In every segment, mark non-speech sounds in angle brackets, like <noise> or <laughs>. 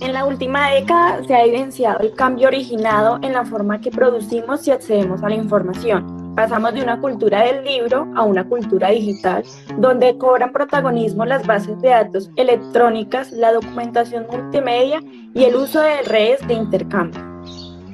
En la última década se ha evidenciado el cambio originado en la forma que producimos y accedemos a la información. Pasamos de una cultura del libro a una cultura digital, donde cobran protagonismo las bases de datos electrónicas, la documentación multimedia y el uso de redes de intercambio.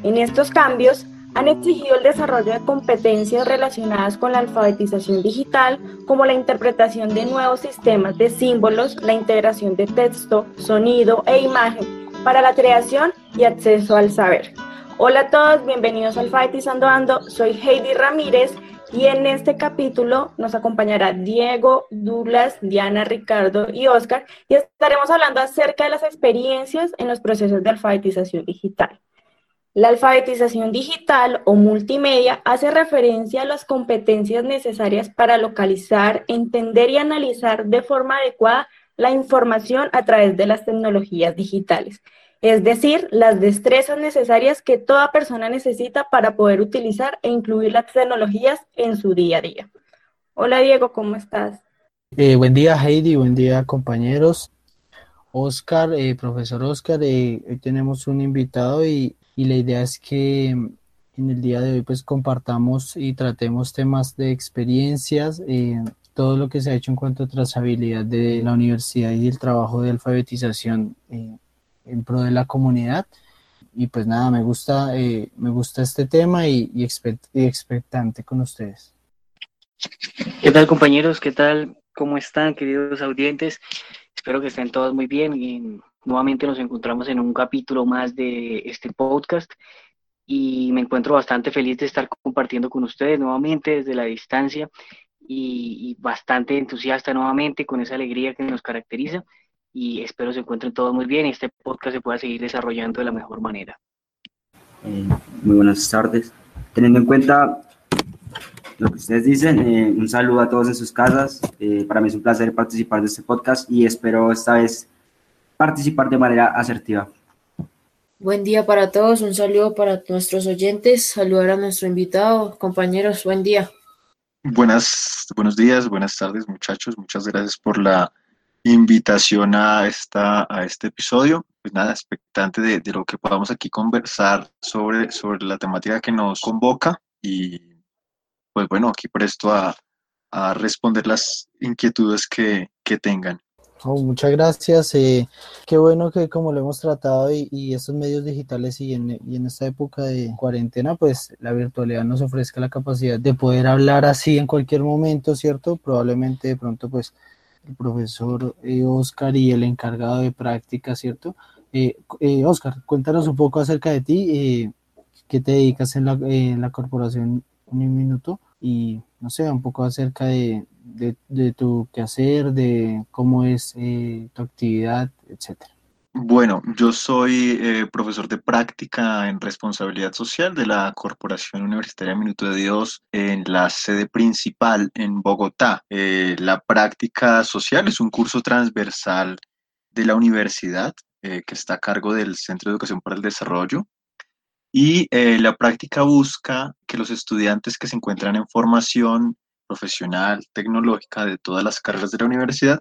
En estos cambios, han exigido el desarrollo de competencias relacionadas con la alfabetización digital, como la interpretación de nuevos sistemas de símbolos, la integración de texto, sonido e imagen para la creación y acceso al saber. Hola a todos, bienvenidos a Alfabetizando Ando, soy Heidi Ramírez y en este capítulo nos acompañará Diego, Douglas, Diana, Ricardo y Oscar y estaremos hablando acerca de las experiencias en los procesos de alfabetización digital. La alfabetización digital o multimedia hace referencia a las competencias necesarias para localizar, entender y analizar de forma adecuada la información a través de las tecnologías digitales, es decir, las destrezas necesarias que toda persona necesita para poder utilizar e incluir las tecnologías en su día a día. Hola Diego, ¿cómo estás? Eh, buen día Heidi, buen día compañeros. Oscar, eh, profesor Oscar, eh, hoy tenemos un invitado y y la idea es que mm, en el día de hoy pues compartamos y tratemos temas de experiencias, eh, todo lo que se ha hecho en cuanto a trazabilidad de la universidad y el trabajo de alfabetización eh, en pro de la comunidad. Y pues nada, me gusta, eh, me gusta este tema y, y, expectante con ustedes. ¿Qué tal compañeros? ¿Qué tal? ¿Cómo están queridos audientes? Espero que estén todos muy bien y Nuevamente nos encontramos en un capítulo más de este podcast y me encuentro bastante feliz de estar compartiendo con ustedes nuevamente desde la distancia y, bastante entusiasta nuevamente con esa alegría que nos caracteriza y espero se encuentren todos muy bien y este podcast se pueda seguir desarrollando de la mejor manera. Eh, muy buenas tardes. Teniendo en cuenta lo que ustedes dicen, eh, un saludo a todos en sus casas. Eh, para mí es un placer participar de este podcast y espero esta vez participar de manera asertiva. Buen día para todos, un saludo para nuestros oyentes, saludar a nuestro invitado, compañeros, buen día. Buenas, buenos días, buenas tardes muchachos, muchas gracias por la invitación a, esta, a este episodio. Pues nada, expectante de, de lo que podamos aquí conversar sobre, sobre la temática que nos convoca y pues bueno, aquí presto a, a responder las inquietudes que, que tengan. Oh, muchas gracias. Eh, qué bueno que como lo hemos tratado y, estos medios digitales y en, y en, esta época de cuarentena, pues la virtualidad nos ofrezca la capacidad de poder hablar así en cualquier momento, ¿cierto? Probablemente de pronto pues el profesor eh, Oscar y el encargado de práctica, ¿cierto? Eh, eh Oscar, cuéntanos un poco acerca de ti, qué te dedicas en la, en la corporación un minuto y no sé, un poco acerca de, de, tu quehacer, de cómo es eh, tu actividad, etcétera. Bueno, yo soy eh, profesor de práctica en responsabilidad social de la Corporación Universitaria Minuto de Dios en la sede principal en Bogotá. Eh, la práctica social es un curso transversal de la universidad que está a cargo del Centro de Educación para el Desarrollo. Y la práctica busca que los estudiantes que se encuentran en formación profesional, tecnológica de todas las carreras de la universidad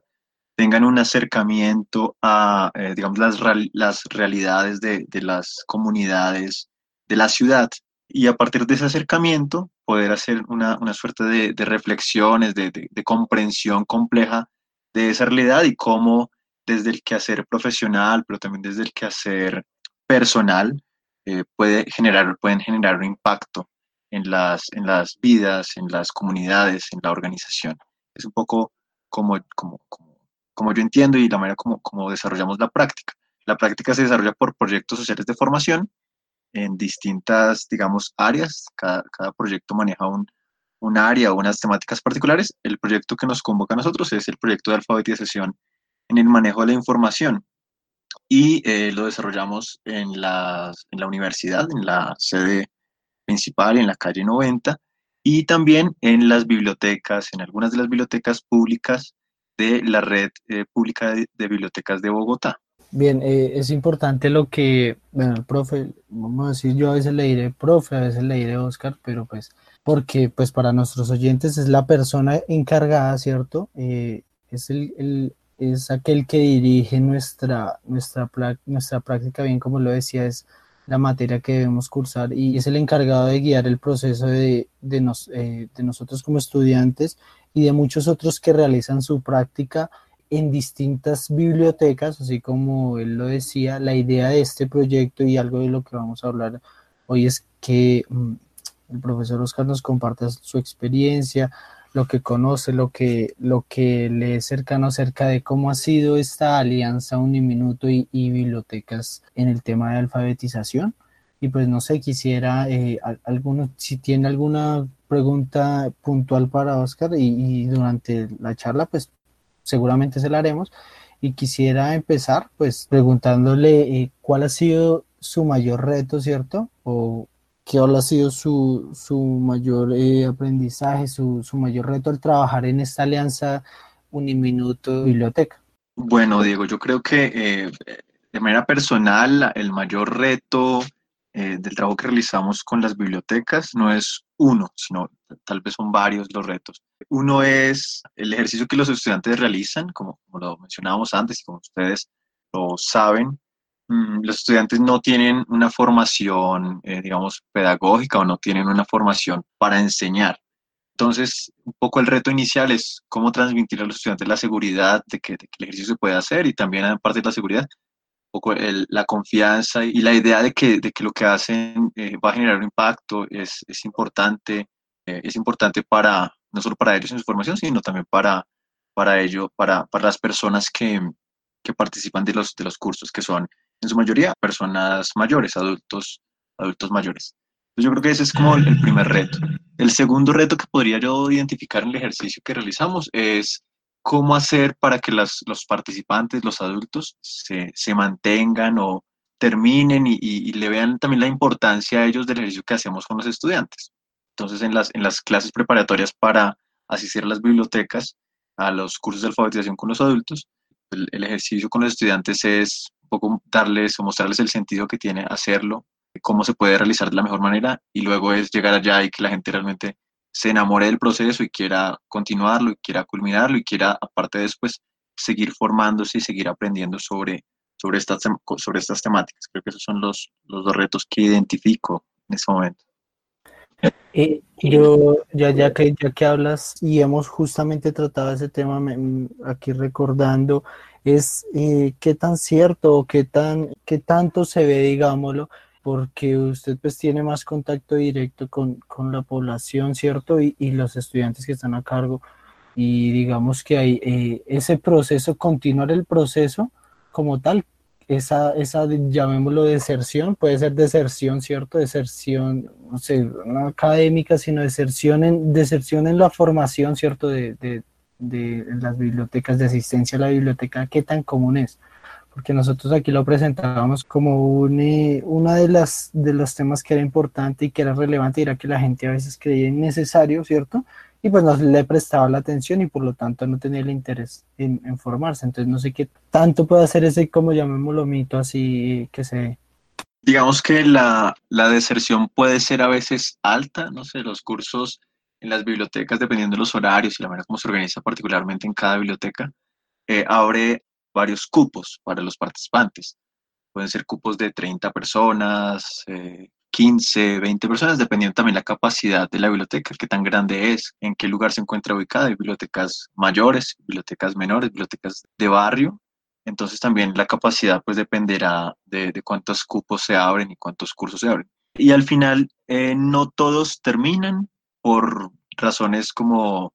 tengan un acercamiento a, eh, digamos, las, las realidades de, de, las comunidades de la ciudad. Y a partir de ese acercamiento poder hacer una, una suerte de, de reflexiones, de, de, comprensión compleja de esa realidad y cómo desde el quehacer profesional, pero también desde el quehacer personal, eh, puede generar, pueden generar un impacto en las, en las vidas, en las comunidades, en la organización. Es un poco como, como, como, yo entiendo y la manera como, como desarrollamos la práctica. La práctica se desarrolla por proyectos sociales de formación en distintas, digamos, áreas. Cada, cada proyecto maneja un, un área o unas temáticas particulares. El proyecto que nos convoca a nosotros es el proyecto de alfabetización en el manejo de la información y eh, lo desarrollamos en la, en la universidad, en la sede principal en la calle 90 y también en las bibliotecas, en algunas de las bibliotecas públicas de la red eh, pública de, bibliotecas de Bogotá. Bien, eh, es importante lo que, bueno, el profe, vamos a decir, yo a veces le diré profe, a veces le diré Oscar, pero pues, porque pues para nuestros oyentes es la persona encargada, ¿cierto? Es el, es aquel que dirige nuestra, nuestra, nuestra práctica, bien como lo decía, es la materia que debemos cursar y es el encargado de guiar el proceso de, de, nos, eh, de nosotros como estudiantes y de muchos otros que realizan su práctica en distintas bibliotecas, así como él lo decía, la idea de este proyecto y algo de lo que vamos a hablar hoy es que mm, el profesor Oscar nos comparta su experiencia, lo que conoce, lo que, lo que le es cercano acerca de cómo ha sido esta alianza Uniminuto y, y bibliotecas en el tema de alfabetización. Y pues no sé, quisiera, eh, alguno, si tiene alguna pregunta puntual para Oscar y, durante la charla, pues seguramente se la haremos. Y quisiera empezar pues preguntándole eh, cuál ha sido su mayor reto, ¿cierto? O ¿Qué ha sido su, su mayor eh, aprendizaje, su, su, mayor reto al trabajar en esta alianza Uniminuto Biblioteca? Bueno, Diego, yo creo que eh, de manera personal el mayor reto eh, del trabajo que realizamos con las bibliotecas no es uno, sino tal vez son varios los retos. Uno es el ejercicio que los estudiantes realizan, como, como lo mencionábamos antes y como ustedes lo saben, los estudiantes no tienen una formación, eh, digamos, pedagógica o no tienen una formación para enseñar. Entonces, un poco el reto inicial es cómo transmitir a los estudiantes la seguridad de que, el ejercicio se puede hacer y también, aparte de la seguridad, un poco la confianza y la idea de que, de que lo que hacen eh, va a generar un impacto es, es importante, eh, es importante para, no solo para ellos en su formación, sino también para, para ello, para, para las personas que, que participan de los, de los cursos, que son en su mayoría personas mayores, adultos, adultos mayores. Entonces yo creo que ese es como el primer reto. El segundo reto que podría yo identificar en el ejercicio que realizamos es cómo hacer para que las, los participantes, los adultos, se, se mantengan o terminen y, y, le vean también la importancia a ellos del ejercicio que hacemos con los estudiantes. Entonces, en las, en las clases preparatorias para asistir a las bibliotecas, a los cursos de alfabetización con los adultos, el, el ejercicio con los estudiantes es poco darles o mostrarles el sentido que tiene hacerlo, cómo se puede realizar de la mejor manera y luego es llegar allá y que la gente realmente se enamore del proceso y quiera continuarlo y quiera culminarlo y quiera aparte después seguir formándose y seguir aprendiendo sobre, sobre, estas, sobre estas temáticas. Creo que esos son los, los dos retos que identifico en este momento. Eh, yo, ya, ya, que, ya que hablas y hemos justamente tratado ese tema, aquí recordando es eh, qué tan cierto o qué, tan, qué tanto se ve, digámoslo, porque usted pues tiene más contacto directo con, con la población, ¿cierto? Y, y, los estudiantes que están a cargo. Y digamos que hay eh, ese proceso, continuar el proceso como tal, esa, esa, llamémoslo deserción, puede ser deserción, ¿cierto? Deserción, no sé, académica, sino deserción en, deserción en la formación, ¿cierto? De, de las bibliotecas de asistencia a la biblioteca, ¿qué tan común es? Porque nosotros aquí lo presentábamos como un, eh, una de las de los temas que era importante y que era relevante y era que la gente a veces creía innecesario, ¿cierto? Y pues no le prestaba la atención y por lo tanto no tenía el interés en, en formarse. Entonces no sé qué tanto puede hacer ese, como llamémoslo, mito así que se... Digamos que la, la deserción puede ser a veces alta, no sé, los cursos en las bibliotecas, dependiendo de los horarios y la manera como se organiza particularmente en cada biblioteca, eh, abre varios cupos para los participantes. Pueden ser cupos de 30 personas, 15, eh, 20 personas, dependiendo también la capacidad de la biblioteca, qué tan grande es, en qué lugar se encuentra ubicada. Hay bibliotecas mayores, bibliotecas menores, bibliotecas de barrio. Entonces también la capacidad pues dependerá de, de cuántos cupos se abren y cuántos cursos se abren. Y al final eh, no todos terminan, por razones como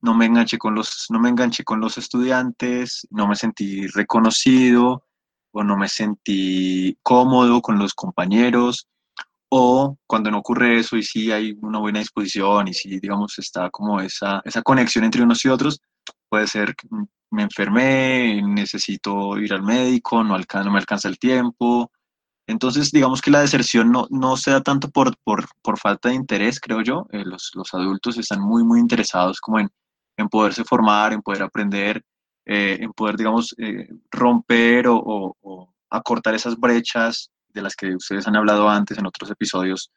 no me enganché con los, no me enganché con los estudiantes, no me sentí reconocido o no me sentí cómodo con los compañeros o cuando no ocurre eso y sí hay una buena disposición y sí, digamos, está como esa, esa conexión entre unos y otros, puede ser me enfermé, necesito ir al médico, no, no me alcanza el tiempo, entonces, digamos que la deserción no, no se da tanto por, por, por falta de interés, creo yo. Eh, los, los, adultos están muy, muy interesados como en, en poderse formar, en poder aprender, eh, en poder, digamos, eh, romper o, o, acortar esas brechas de las que ustedes han hablado antes en otros episodios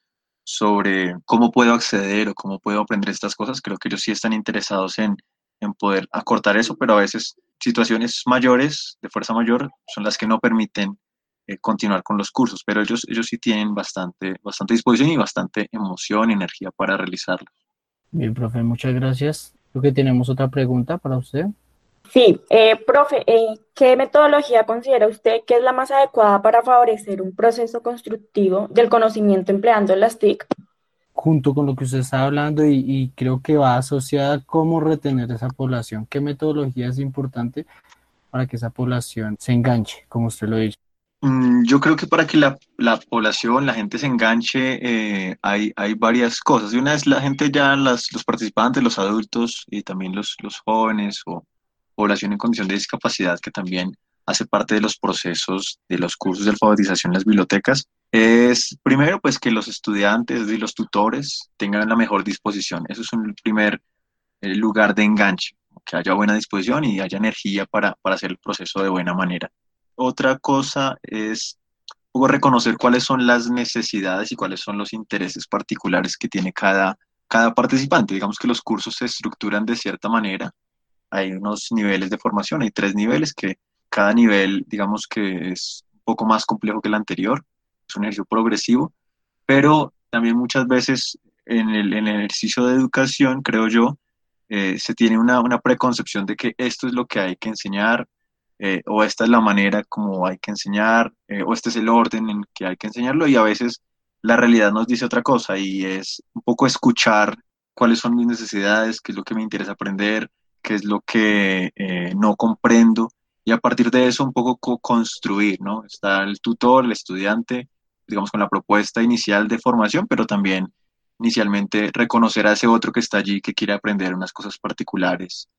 sobre cómo puedo acceder o cómo puedo aprender estas cosas. Creo que ellos sí están interesados en, en poder acortar eso, pero a veces situaciones mayores, de fuerza mayor, son las que no permiten eh, continuar con los cursos, pero ellos, ellos sí tienen bastante, bastante disposición y bastante emoción y energía para realizarlo. Bien, profe, muchas gracias. Creo que tenemos otra pregunta para usted. Sí, eh, profe, eh, ¿qué metodología considera usted que es la más adecuada para favorecer un proceso constructivo del conocimiento empleando las TIC? Junto con lo que usted está hablando y, y creo que va asociada a cómo retener esa población, ¿qué metodología es importante para que esa población se enganche, como usted lo dice? Mm, Yo creo que para que la, la población, la gente se enganche, eh, hay, varias cosas. Y una es la gente ya, las, los participantes, los adultos y también los, jóvenes o población en condición de discapacidad que también hace parte de los procesos de los cursos de alfabetización en las bibliotecas, es primero pues que los estudiantes y los tutores tengan la mejor disposición. Eso es un primer eh, lugar de enganche, que haya buena disposición y haya energía para hacer el proceso de buena manera. Otra cosa es reconocer cuáles son las necesidades y cuáles son los intereses particulares que tiene cada, cada participante. Digamos que los cursos se estructuran de cierta manera. Hay unos niveles de formación, hay tres niveles que cada nivel, digamos que es un poco más complejo que el anterior, es un ejercicio progresivo, pero también muchas veces en el, en el ejercicio de educación, creo yo, eh, se tiene una, una preconcepción de que esto es lo que hay que enseñar, eh, o esta es la manera como hay que enseñar, eh, o este es el orden en que hay que enseñarlo, y a veces la realidad nos dice otra cosa, y es un poco escuchar cuáles son mis necesidades, qué es lo que me interesa aprender, qué es lo que eh, no comprendo, y a partir de eso un poco co-construir, ¿no? Está el tutor, el estudiante, digamos, con la propuesta inicial de formación, pero también inicialmente reconocer a ese otro que está allí, que quiere aprender unas cosas particulares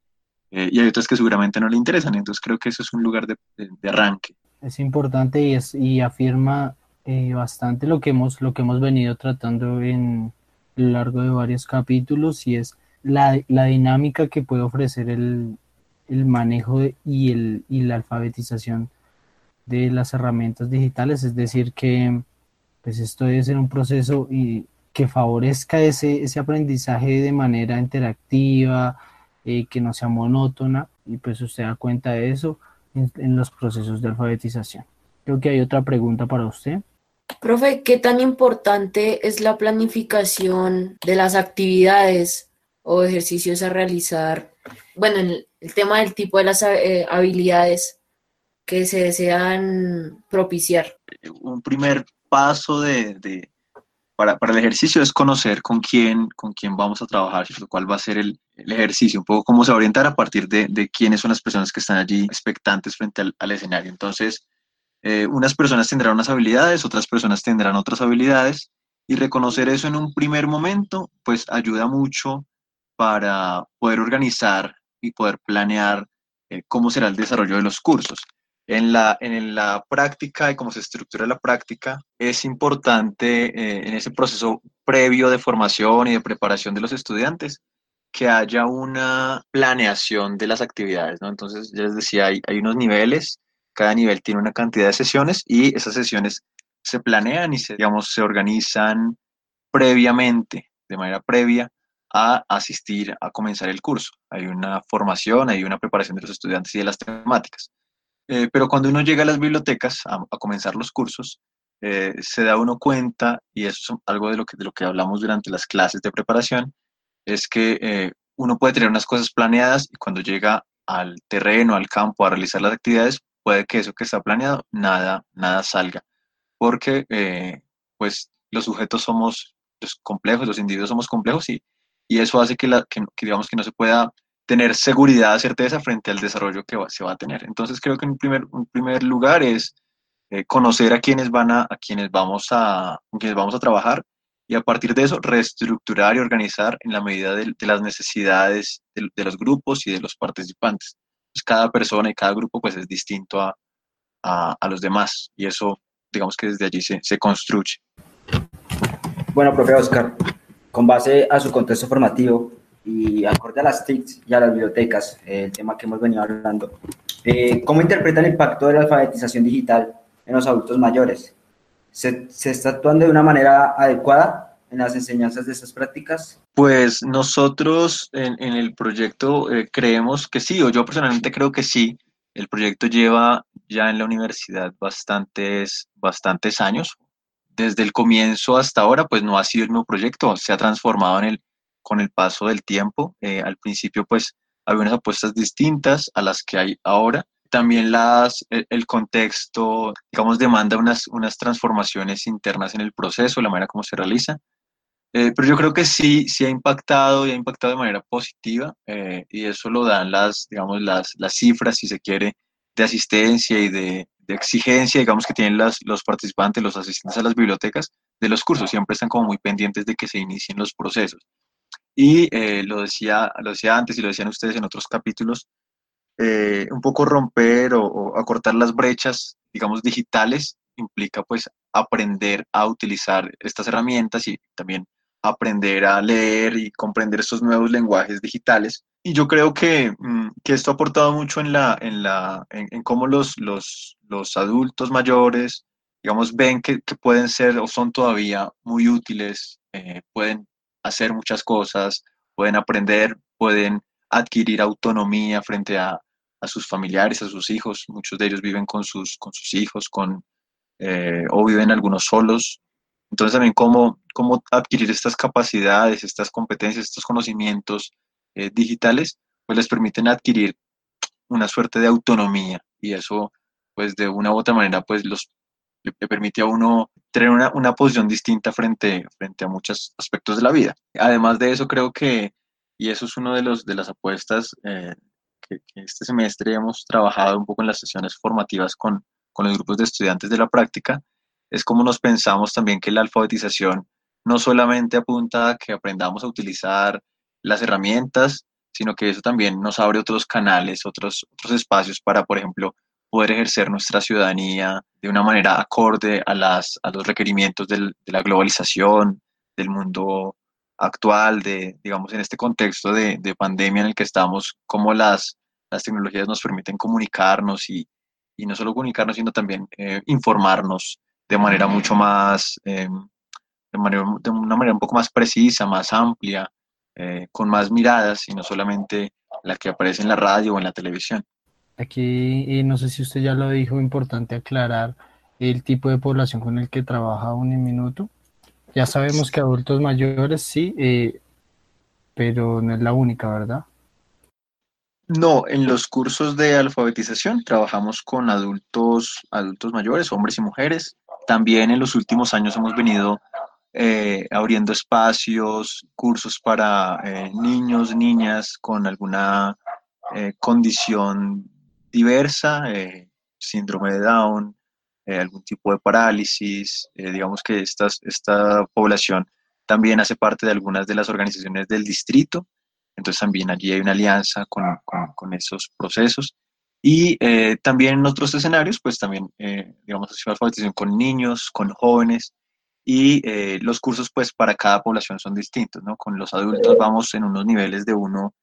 eh, y hay otras que seguramente no le interesan. Entonces creo que eso es un lugar de, de, arranque. Es importante y, es, y afirma eh, bastante lo que, hemos, lo que hemos venido tratando en lo largo de varios capítulos y es la, la dinámica que puede ofrecer el, el manejo y, el, y la alfabetización de las herramientas digitales. Es decir, que pues esto debe ser un proceso y que favorezca ese, ese aprendizaje de manera interactiva, eh, que no sea monótona y pues usted da cuenta de eso en, en, los procesos de alfabetización. Creo que hay otra pregunta para usted. Profe, ¿qué tan importante es la planificación de las actividades o ejercicios a realizar? Bueno, el, el tema del tipo de las eh, habilidades que se desean propiciar. Un primer paso de, de para, para, el ejercicio es conocer con quién, con quién vamos a trabajar, lo cual va a ser el, ejercicio, un poco cómo se orientar a partir de, de quiénes son las personas que están allí expectantes frente al, al escenario. Entonces, eh, unas personas tendrán unas habilidades, otras personas tendrán otras habilidades, y reconocer eso en un primer momento, pues ayuda mucho para poder organizar y poder planear eh, cómo será el desarrollo de los cursos. En la, en la práctica y cómo se estructura la práctica, es importante eh, en ese proceso previo de formación y de preparación de los estudiantes que haya una planeación de las actividades, ¿no? Entonces, ya les decía, hay, hay unos niveles, cada nivel tiene una cantidad de sesiones y esas sesiones se planean y se, digamos, se organizan previamente, de manera previa a asistir a comenzar el curso. Hay una formación, hay una preparación de los estudiantes y de las temáticas. Eh, pero cuando uno llega a las bibliotecas a, comenzar los cursos, eh, se da uno cuenta, y eso es algo de lo que, de lo que hablamos durante las clases de preparación, es que eh, uno puede tener unas cosas planeadas y cuando llega al terreno, al campo, a realizar las actividades, puede que eso que está planeado, nada, nada salga. Porque, pues, los sujetos somos los complejos, los individuos somos complejos y, y eso hace que, la, que, digamos, que no se pueda tener seguridad, certeza frente al desarrollo que va, se va a tener. Entonces, creo que en primer, un primer lugar es eh, conocer a quienes, van a, a quienes vamos a, quienes vamos a trabajar y a partir de eso reestructurar y organizar en la medida de, de las necesidades de, de, los grupos y de los participantes. Pues cada persona y cada grupo pues es distinto a, a, a, los demás y eso digamos que desde allí se, se construye. Bueno, profe Oscar, con base a su contexto formativo y acorde a las TICs y a las bibliotecas, el tema que hemos venido hablando, eh, ¿cómo interpreta el impacto de la alfabetización digital en los adultos mayores? ¿Se, se está actuando de una manera adecuada en las enseñanzas de esas prácticas? Pues nosotros en, el proyecto eh, creemos que sí, o yo personalmente creo que sí. El proyecto lleva ya en la universidad bastantes, bastantes años. Desde el comienzo hasta ahora, pues no ha sido el mismo proyecto, se ha transformado en el, con el paso del tiempo. Eh, al principio, pues había unas apuestas distintas a las que hay ahora también las, el, contexto, digamos, demanda unas, unas transformaciones internas en el proceso, la manera como se realiza. Eh, pero yo creo que sí, sí ha impactado y ha impactado de manera positiva eh, y eso lo dan las, digamos, las, las cifras, si se quiere, de asistencia y de, de exigencia, digamos, que tienen las, los participantes, los asistentes a las bibliotecas de los cursos. Siempre están como muy pendientes de que se inicien los procesos. Y eh, lo, decía, lo decía antes y lo decían ustedes en otros capítulos, eh, un poco romper o, acortar las brechas, digamos, digitales, implica pues aprender a utilizar estas herramientas y también aprender a leer y comprender estos nuevos lenguajes digitales. Y yo creo que, mm, que esto ha aportado mucho en, la, en, la, en, cómo los, los, los, adultos mayores, digamos, ven que, pueden ser o son todavía muy útiles, eh, pueden hacer muchas cosas, pueden aprender, pueden adquirir autonomía frente a, a, sus familiares, a sus hijos. Muchos de ellos viven con sus, con sus hijos con, eh, o viven algunos solos. Entonces también cómo, cómo adquirir estas capacidades, estas competencias, estos conocimientos eh, digitales, pues les permiten adquirir una suerte de autonomía y eso pues de una u otra manera pues los le, permite a uno tener una, una, posición distinta frente, frente a muchos aspectos de la vida. Además de eso creo que y eso es uno de, de las apuestas eh, que, este semestre hemos trabajado un poco en las sesiones formativas con, con los grupos de estudiantes de la práctica, es como nos pensamos también que la alfabetización no solamente apunta a que aprendamos a utilizar las herramientas, sino que eso también nos abre otros canales, otros, otros espacios para, por ejemplo, poder ejercer nuestra ciudadanía de una manera acorde a, las, a los requerimientos del, de la globalización, del mundo actual, de, digamos, en este contexto de, de pandemia en el que estamos, cómo las, las tecnologías nos permiten comunicarnos y, y no solo comunicarnos, sino también eh, informarnos de manera mucho más, eh, de, manera, de una manera un poco más precisa, más amplia, eh, con más miradas y no solamente la que aparece en la radio o en la televisión. Aquí, no sé si usted ya lo dijo, importante aclarar el tipo de población con el que trabaja Uniminuto. Ya sabemos que adultos mayores sí, eh, pero no es la única, ¿verdad? No, en los cursos de alfabetización trabajamos con adultos, adultos mayores, hombres y mujeres. También en los últimos años hemos venido eh, abriendo espacios, cursos para eh, niños, niñas con alguna condición diversa, síndrome de Down, eh, algún tipo de parálisis, eh, digamos que esta, esta población también hace parte de algunas de las organizaciones del distrito, entonces también allí hay una alianza con, con, esos procesos. Y eh, también en otros escenarios, pues también, digamos, alfabetización con niños, con jóvenes, y los cursos, pues para cada población son distintos, ¿no? Con los adultos vamos en unos niveles de 1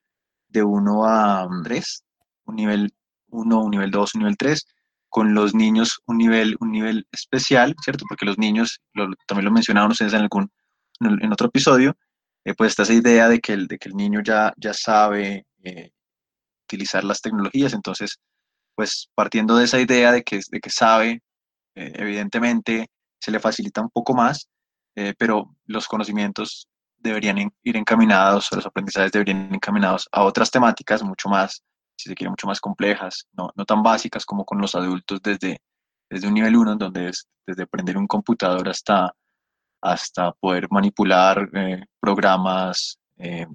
de uno a 3, un nivel 1, un nivel 2, un nivel 3, con los niños un nivel, un nivel especial, ¿cierto? Porque los niños, también lo mencionaban ustedes en, algún, en otro episodio, eh, pues está esa idea de que el, de que el niño ya, ya sabe eh, utilizar las tecnologías, entonces, pues partiendo de esa idea de que, de que sabe, eh, evidentemente se le facilita un poco más, pero los conocimientos deberían ir encaminados, los aprendizajes deberían ir encaminados a otras temáticas mucho más si se quiere, mucho más complejas, no, no tan básicas como con los adultos desde, desde un nivel 1, donde es desde aprender un computador hasta, hasta poder manipular eh, programas eh,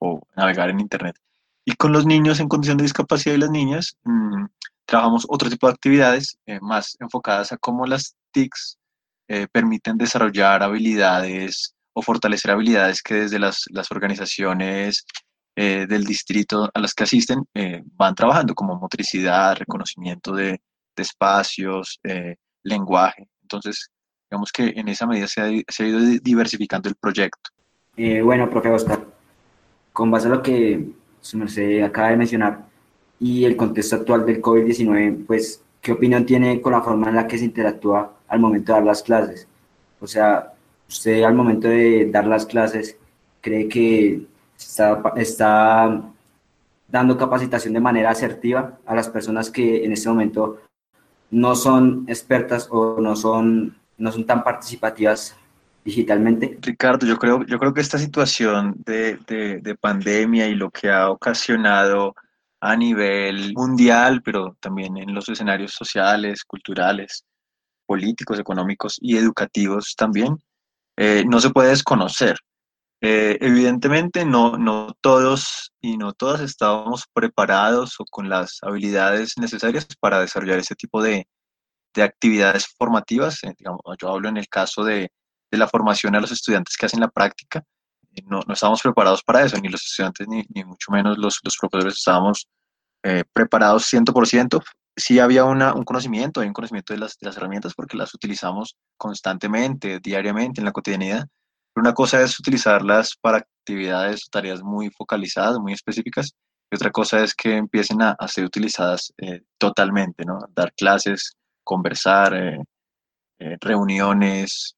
o navegar en Internet. Y con los niños en condición de discapacidad y las niñas, mmm, trabajamos otro tipo de actividades eh, más enfocadas a cómo las TICs permiten desarrollar habilidades o fortalecer habilidades que desde las, las organizaciones eh, del distrito a las que asisten eh, van trabajando, como motricidad, reconocimiento de, espacios, eh, lenguaje. Entonces, digamos que en esa medida se ha, ido diversificando el proyecto. bueno, profe Oscar, con base a lo que su merced acaba de mencionar y el contexto actual del COVID-19, pues, ¿qué opinión tiene con la forma en la que se interactúa al momento de dar las clases? O sea, usted al momento de dar las clases cree que está, está dando capacitación de manera asertiva a las personas que en este momento no son expertas o no son, no son tan participativas digitalmente? Ricardo, yo creo, yo creo que esta situación de, de, pandemia y lo que ha ocasionado a nivel mundial, pero también en los escenarios sociales, culturales, políticos, económicos y educativos también, eh, no se puede desconocer. Eh, evidentemente no, no todos y no todas estábamos preparados o con las habilidades necesarias para desarrollar ese tipo de, de actividades formativas. Eh, digamos, yo hablo en el caso de, de, la formación a los estudiantes que hacen la práctica. Eh, no, no estábamos preparados para eso, ni los estudiantes, ni, ni mucho menos los, los profesores estábamos preparados 100%. Sí había una, un conocimiento, hay un conocimiento de las, de las herramientas porque las utilizamos constantemente, diariamente, en la cotidianidad una cosa es utilizarlas para actividades o tareas muy focalizadas, muy específicas, y otra cosa es que empiecen a, ser utilizadas eh, totalmente, ¿no? Dar clases, conversar, eh, eh, reuniones,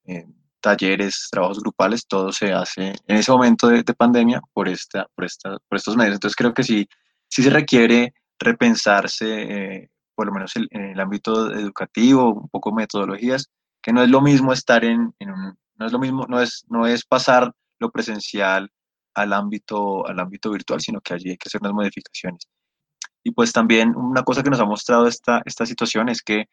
talleres, trabajos grupales, todo se hace en ese momento de, pandemia por, esta, por, esta, por estos medios. Entonces creo que sí, sí se requiere repensarse, por lo menos en, el ámbito educativo, un poco metodologías, que no es lo mismo estar en, en un no es lo mismo, no es, no es pasar lo presencial al ámbito, al ámbito virtual, sino que allí hay que hacer unas modificaciones. Y pues también una cosa que nos ha mostrado esta, esta situación es que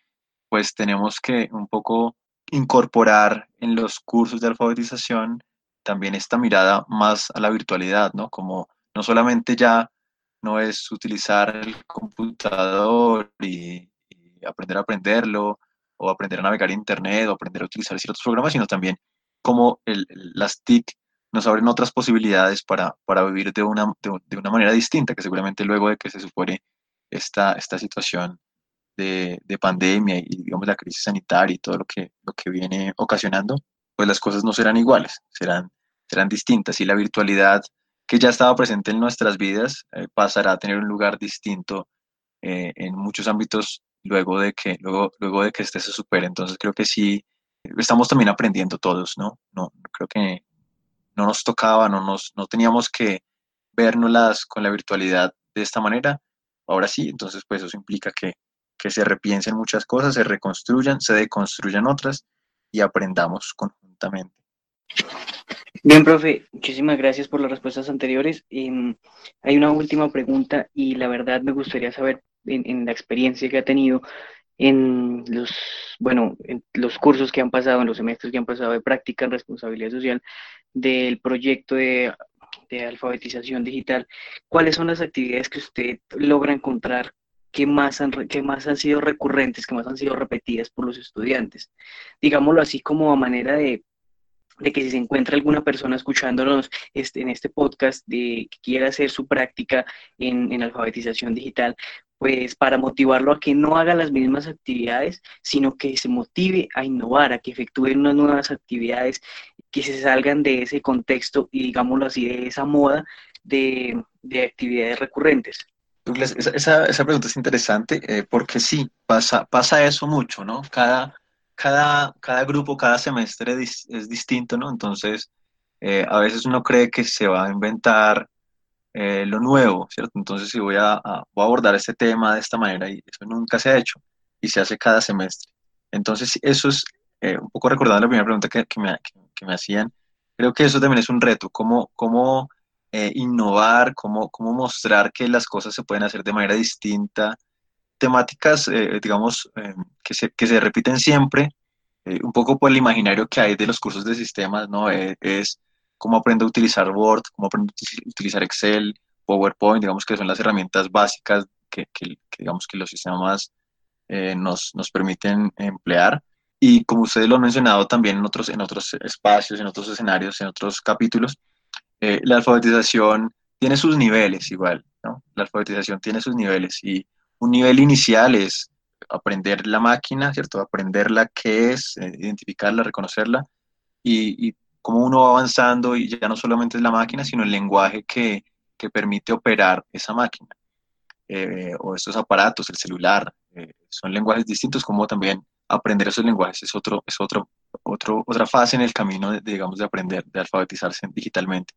pues tenemos que un poco incorporar en los cursos de alfabetización también esta mirada más a la virtualidad, ¿no? Como no solamente ya no es utilizar el computador y, aprender a aprenderlo, o aprender a navegar Internet, o aprender a utilizar ciertos programas, sino también cómo el, las TIC nos abren otras posibilidades para, para vivir de una, de, una manera distinta, que seguramente luego de que se supone esta, esta situación de, de, pandemia y digamos la crisis sanitaria y todo lo que, lo que viene ocasionando, pues las cosas no serán iguales, serán, serán distintas y la virtualidad que ya estaba presente en nuestras vidas eh, pasará a tener un lugar distinto eh, en muchos ámbitos luego de que, luego, luego de que este se supere. Entonces creo que sí, estamos también aprendiendo todos, ¿no? No, creo que no nos tocaba, no, nos, no teníamos que vernoslas con la virtualidad de esta manera. Ahora sí, entonces pues eso implica que, que se repiensen muchas cosas, se reconstruyan, se deconstruyan otras y aprendamos conjuntamente. Bien, profe, muchísimas gracias por las respuestas anteriores. Em, hay una última pregunta y la verdad me gustaría saber en, en, la experiencia que ha tenido en los, bueno, en los cursos que han pasado, en los semestres que han pasado de práctica en responsabilidad social del proyecto de, de alfabetización digital, ¿cuáles son las actividades que usted logra encontrar que más, han, que más han sido recurrentes, que más han sido repetidas por los estudiantes? Digámoslo así como a manera de de que si se encuentra alguna persona escuchándonos este, en este podcast de que quiera hacer su práctica en, en, alfabetización digital, pues para motivarlo a que no haga las mismas actividades, sino que se motive a innovar, a que efectúen unas nuevas actividades que se salgan de ese contexto y digámoslo así, de esa moda de, de actividades recurrentes. Douglas, esa, esa, pregunta es interesante eh, porque sí, pasa, pasa eso mucho, ¿no? Cada, cada, cada grupo, cada semestre es, es distinto, ¿no? Entonces, eh, a veces uno cree que se va a inventar eh, lo nuevo, ¿cierto? Entonces, si voy a, abordar este tema de esta manera, y eso nunca se ha hecho, y se hace cada semestre. Entonces, eso es, eh, un poco recordando la primera pregunta que, que, me, que, me, hacían, creo que eso también es un reto, cómo, cómo eh, innovar, cómo, cómo mostrar que las cosas se pueden hacer de manera distinta, temáticas, digamos, que, se, que se repiten siempre, un poco por el imaginario que hay de los cursos de sistemas, ¿no? es cómo aprendo a utilizar Word, cómo aprendo a utilizar Excel, PowerPoint, digamos que son las herramientas básicas que, que, digamos que los sistemas eh, nos, nos permiten emplear. Y como ustedes lo han mencionado también en otros, en otros espacios, en otros escenarios, en otros capítulos, eh, la alfabetización tiene sus niveles igual, ¿no? La alfabetización tiene sus niveles y un nivel inicial es aprender la máquina, ¿cierto? Aprenderla qué es, eh, identificarla, reconocerla y, y, cómo uno va avanzando y ya no solamente es la máquina, sino el lenguaje que, que permite operar esa máquina eh, o estos aparatos, el celular. Eh, son lenguajes distintos como también aprender esos lenguajes es, otro, es otro, otro, otra fase en el camino, de, digamos, de aprender, de alfabetizarse digitalmente.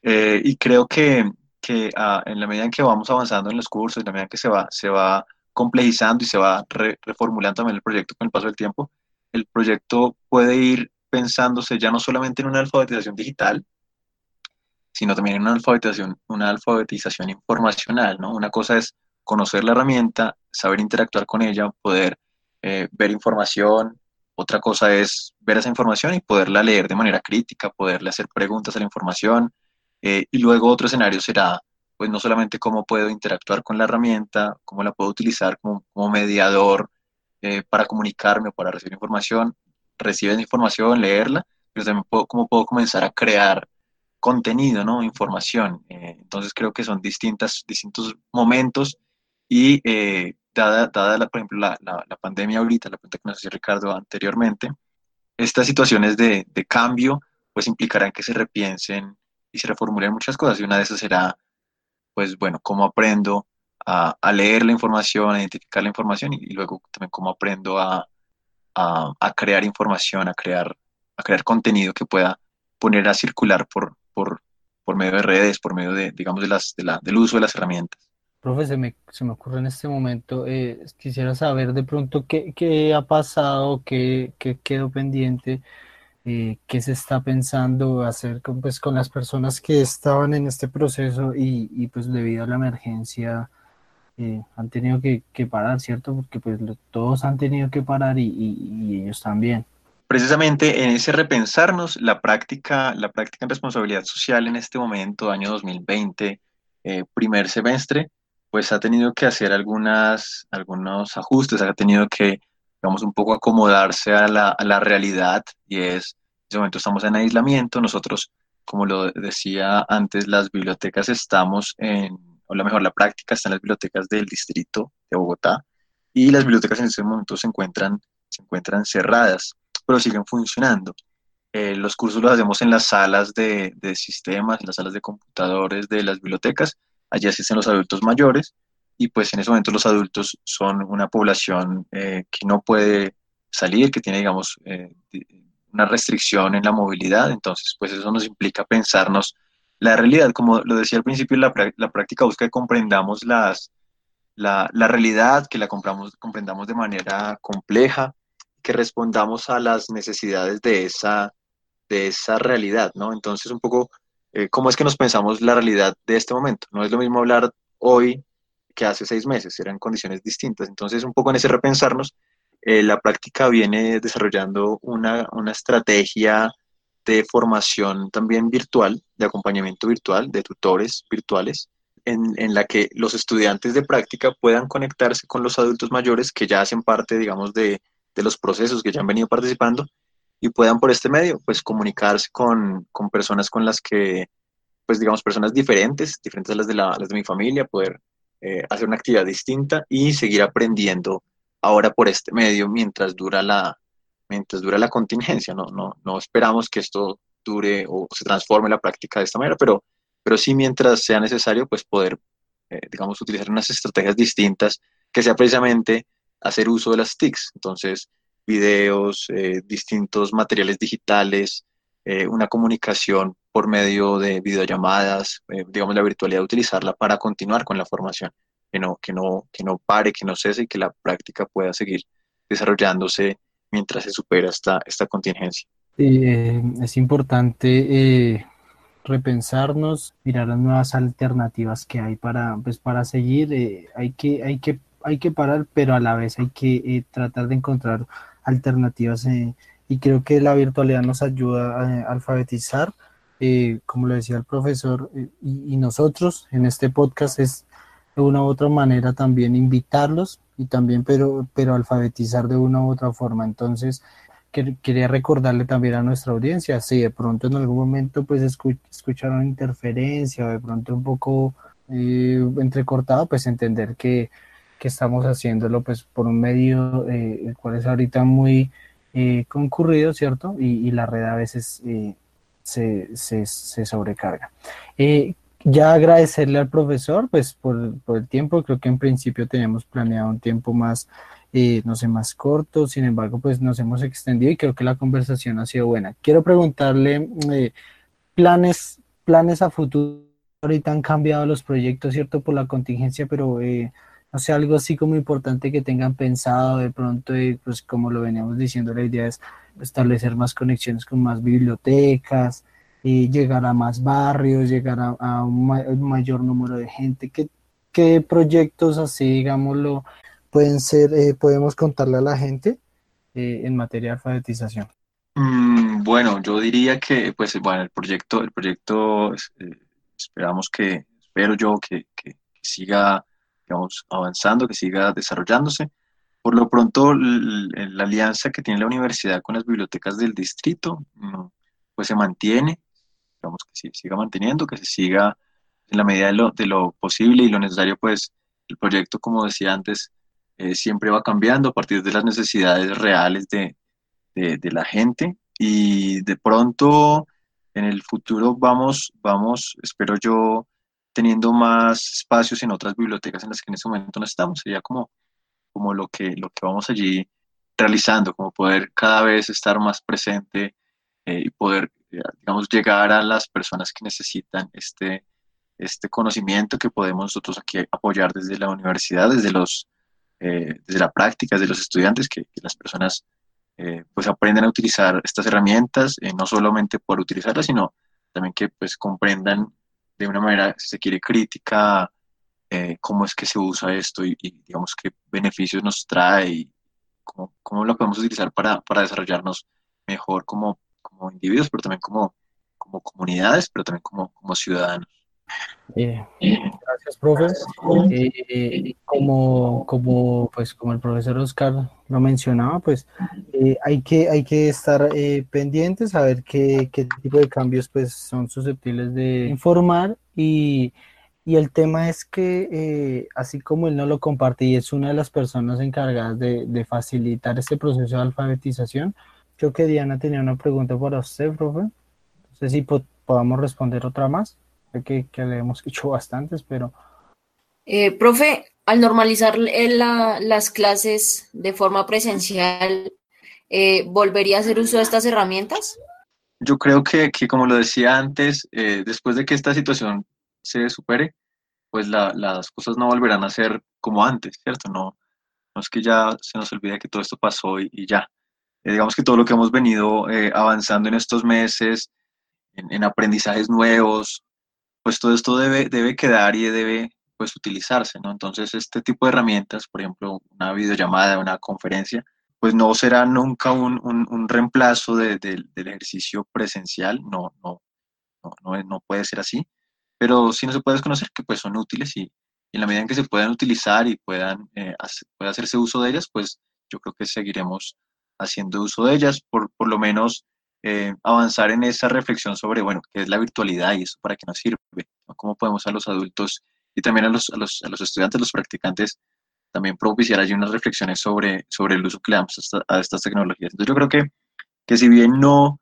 Eh, y creo que, que ah, en la medida en que vamos avanzando en los cursos, en la medida en que se va, se va complejizando y se va reformulando también el proyecto con el paso del tiempo, el proyecto puede ir pensándose ya no solamente en una alfabetización digital, sino también en una alfabetización, una alfabetización informacional, ¿no? Una cosa es conocer la herramienta, saber interactuar con ella, poder eh, ver información. Otra cosa es ver esa información y poderla leer de manera crítica, poderle hacer preguntas a la información. Eh, y luego otro escenario será, pues no solamente cómo puedo interactuar con la herramienta, cómo la puedo utilizar como, mediador eh, para comunicarme o para recibir información, recibir información, leerla, pero también cómo puedo comenzar a crear contenido, ¿no? Información. entonces creo que son distintas, distintos momentos y dada, dada por ejemplo, la, la, pandemia ahorita, la pregunta que nos hacía Ricardo anteriormente, estas situaciones de, de, cambio pues implicarán que se repiensen y se reformulen muchas cosas y una de esas será, pues bueno, cómo aprendo a, a leer la información, a identificar la información y, luego también cómo aprendo a, a, a, crear información, a crear, a crear contenido que pueda poner a circular por, por, por medio de redes, por medio de, digamos, de las, de la, del uso de las herramientas. Profe, se me, se me ocurre en este momento, eh, quisiera saber de pronto qué, qué ha pasado, qué, qué, quedó pendiente, eh, qué se está pensando hacer con, pues, con las personas que estaban en este proceso y, y pues debido a la emergencia eh, han tenido que, que, parar, ¿cierto? Porque pues todos han tenido que parar y, y, ellos también. Precisamente en ese repensarnos, la práctica, la práctica en responsabilidad social en este momento, año 2020, primer semestre, pues ha tenido que hacer algunas, algunos ajustes, ha tenido que, digamos, un poco acomodarse a la, a la realidad y es, en este momento estamos en aislamiento, nosotros, como lo decía antes, las bibliotecas estamos en, o la mejor, la práctica está en las bibliotecas del distrito de Bogotá y las bibliotecas en este momento se encuentran, se encuentran cerradas, pero siguen funcionando. Eh, los cursos los hacemos en las salas de, de sistemas, en las salas de computadores de las bibliotecas, allí asisten los adultos mayores y pues en ese momento los adultos son una población eh, que no puede salir, que tiene, digamos, eh, una restricción en la movilidad, entonces pues eso nos implica pensarnos la realidad, como lo decía al principio, la, la práctica busca que comprendamos las, la, la realidad, que la compramos, comprendamos de manera compleja, que respondamos a las necesidades de esa, de esa realidad, ¿no? Entonces un poco eh, cómo es que nos pensamos la realidad de este momento. No es lo mismo hablar hoy que hace seis meses, eran condiciones distintas. Entonces, un poco en ese repensarnos, eh, la práctica viene desarrollando una, una estrategia de formación también virtual, de acompañamiento virtual, de tutores virtuales, en, en, la que los estudiantes de práctica puedan conectarse con los adultos mayores que ya hacen parte, digamos, de, de los procesos que ya han venido participando y puedan por este medio, pues comunicarse con, con personas con las que, pues digamos, personas diferentes, diferentes a las de, la, las de mi familia, poder eh, hacer una actividad distinta y seguir aprendiendo ahora por este medio mientras dura la, mientras dura la contingencia. No, no, no esperamos que esto dure o se transforme la práctica de esta manera, pero, pero sí mientras sea necesario, pues poder, eh, digamos, utilizar unas estrategias distintas que sea precisamente hacer uso de las TICs. Entonces, videos, eh, distintos materiales digitales, eh, una comunicación por medio de videollamadas, digamos la virtualidad, utilizarla para continuar con la formación, que no, que, no, que no pare, que no cese y que la práctica pueda seguir desarrollándose mientras se supera esta, esta contingencia. es importante repensarnos, mirar las nuevas alternativas que hay para, pues, para seguir. hay, que, hay, que, hay que parar, pero a la vez hay que tratar de encontrar alternativas eh, y creo que la virtualidad nos ayuda a, alfabetizar, eh, como lo decía el profesor, eh, y, nosotros en este podcast es de una u otra manera también invitarlos y también pero, pero alfabetizar de una u otra forma. Entonces, quería recordarle también a nuestra audiencia, si de pronto en algún momento pues escucharon interferencia o de pronto un poco entrecortado, pues entender que que estamos haciéndolo pues por un medio eh, el cual es ahorita muy eh, concurrido, ¿cierto? Y, la red a veces eh, se, se, se, sobrecarga. Ya agradecerle al profesor pues por, por, el tiempo, creo que en principio teníamos planeado un tiempo más eh, no sé, más corto, sin embargo, pues nos hemos extendido y creo que la conversación ha sido buena. Quiero preguntarle eh, planes, planes a futuro, ahorita han cambiado los proyectos, ¿cierto? Por la contingencia, pero eh, no sé, algo así como importante que tengan pensado de pronto, pues como lo veníamos diciendo, la idea es establecer más conexiones con más bibliotecas, y llegar a más barrios, llegar a, un, mayor número de gente. ¿Qué, qué proyectos así, digámoslo, pueden ser, eh, podemos contarle a la gente eh, en materia de alfabetización? Mm, bueno, yo diría que, pues, bueno, el proyecto, el proyecto, eh, esperamos que, espero yo que, que, siga, digamos, avanzando, que siga desarrollándose. Por lo pronto, la alianza que tiene la universidad con las bibliotecas del distrito, mm, pues se mantiene que se siga manteniendo, que se siga en la medida de lo, de lo posible y lo necesario, pues el proyecto, como decía antes, eh, siempre va cambiando a partir de las necesidades reales de, de, la gente y de pronto en el futuro vamos, vamos, espero yo, teniendo más espacios en otras bibliotecas en las que en este momento no estamos. Sería como, como lo, que, lo que vamos allí realizando, como poder cada vez estar más presente eh, y poder digamos, llegar a las personas que necesitan este, este conocimiento que podemos nosotros aquí apoyar desde la universidad, desde, los, eh, desde la práctica, desde los estudiantes, que, las personas eh, pues aprenden a utilizar estas herramientas, no solamente por utilizarlas, sino también que pues comprendan de una manera, si se quiere, crítica, cómo es que se usa esto y, digamos qué beneficios nos trae y cómo, cómo lo podemos utilizar para, para desarrollarnos mejor como como individuos, pero también como, como comunidades, pero también como, como ciudadanos. Eh, gracias, profe. Eh, como, como, pues, como el profesor Oscar lo mencionaba, pues eh, hay, que, hay que estar pendientes a ver qué, qué, tipo de cambios pues, son susceptibles de informar y, y el tema es que así como él no lo comparte y es una de las personas encargadas de, de facilitar este proceso de alfabetización, Creo que Diana tenía una pregunta para usted, profe. No sé si podamos responder otra más. Sé que, que le hemos <laughs> hecho bastantes, pero... Eh, profe, al normalizar las clases de forma presencial, eh, ¿volvería a hacer uso de estas herramientas? Yo creo que, como lo decía antes, eh, después de que esta situación se supere, pues las cosas no volverán a ser como antes, ¿cierto? No, no es que ya se nos olvide que todo esto pasó y ya. Eh, digamos que todo lo que hemos venido eh, avanzando en estos meses, en, aprendizajes nuevos, pues todo esto debe, debe quedar y debe pues utilizarse, ¿no? Entonces este tipo de herramientas, por ejemplo, una videollamada, una conferencia, pues no será nunca un, un, reemplazo de, del ejercicio presencial, no, no, no, no, puede ser así, pero sí no se puede desconocer que pues son útiles y, en la medida en que se puedan utilizar y puedan eh, pueda hacerse uso de ellas, pues yo creo que seguiremos haciendo uso de ellas, por, por lo menos eh, avanzar en esa reflexión sobre, bueno, qué es la virtualidad y eso para qué nos sirve, cómo podemos a los adultos y también a los, a los, a los estudiantes, los practicantes, también propiciar allí unas reflexiones sobre, sobre el uso que le damos a, estas tecnologías. Entonces yo creo que, que si bien no,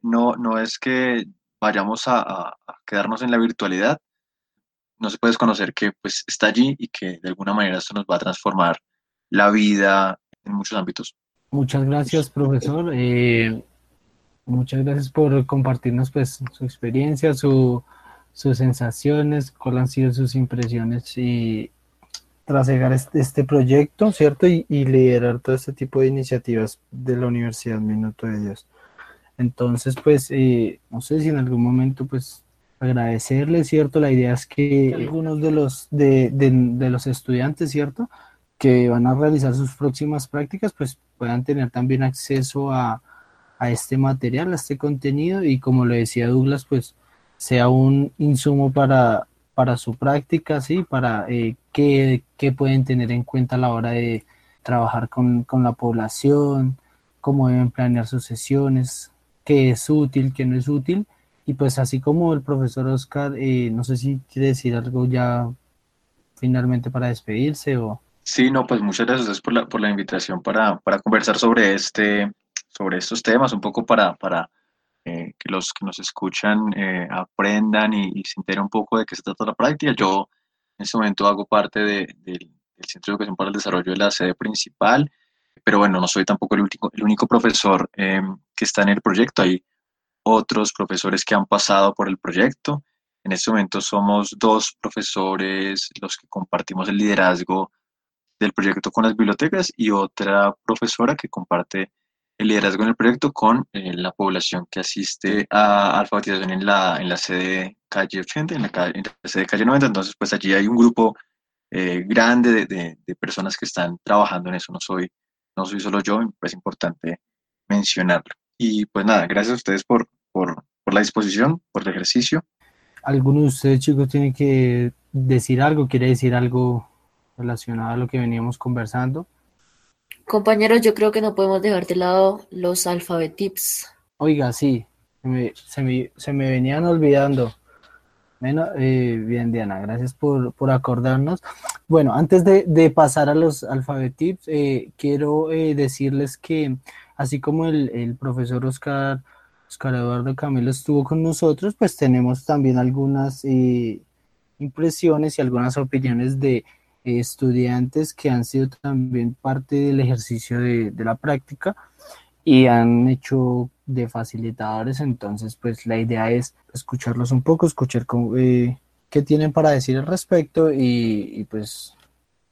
no, no es que vayamos a, a, quedarnos en la virtualidad, no se puede desconocer que pues está allí y que de alguna manera esto nos va a transformar la vida en muchos ámbitos. Muchas gracias, profesor. Eh, muchas gracias por compartirnos pues su experiencia, su, sus sensaciones, cuáles han sido sus impresiones y tras llegar a este, este proyecto, ¿cierto? Y, liderar todo este tipo de iniciativas de la Universidad Minuto de Dios. Entonces, pues, eh, no sé si en algún momento, pues, agradecerle, ¿cierto? La idea es que algunos de los, de, de los estudiantes, ¿cierto? que van a realizar sus próximas prácticas, pues puedan tener también acceso a, este material, a este contenido y como le decía Douglas, pues sea un insumo para, para su práctica, ¿sí? Para eh, qué, pueden tener en cuenta a la hora de trabajar con, la población, cómo deben planear sus sesiones, qué es útil, qué no es útil. Y pues así como el profesor Oscar, eh, no sé si quiere decir algo ya finalmente para despedirse o... Sí, no, pues muchas gracias por la, por la invitación para, para conversar sobre, este, sobre estos temas, un poco para, para eh, que los que nos escuchan eh, aprendan y, se enteren un poco de qué se trata la práctica. Yo en este momento hago parte de, Centro de Educación para el Desarrollo de la sede principal, pero bueno, no soy tampoco el único, el único profesor em, que está en el proyecto, hay otros profesores que han pasado por el proyecto. En este momento somos dos profesores los que compartimos el liderazgo del proyecto con las bibliotecas y otra profesora que comparte el liderazgo en el proyecto con eh, la población que asiste a alfabetización en la, en la sede calle 80, en la, en la sede calle 90. Entonces, pues allí hay un grupo eh, grande de, de, personas que están trabajando en eso. No soy, no soy solo yo, es importante mencionarlo. Y pues nada, gracias a ustedes por, por, por la disposición, por el ejercicio. ¿Alguno de ustedes, chicos, tiene que decir algo? ¿Quiere decir algo relacionado a lo que veníamos conversando? Compañeros, yo creo que no podemos dejar de lado los alfabetips. Oiga, sí, se me, se me, se me venían olvidando. Bueno, eh, bien, Diana, gracias por, por, acordarnos. Bueno, antes de, de pasar a los alfabetips, eh, quiero eh, decirles que así como el, el, profesor Oscar, Oscar Eduardo Camilo estuvo con nosotros, pues tenemos también algunas impresiones y algunas opiniones de estudiantes que han sido también parte del ejercicio de, la práctica y han hecho de facilitadores, entonces pues la idea es escucharlos un poco, escuchar cómo, eh, qué tienen para decir al respecto y, y, pues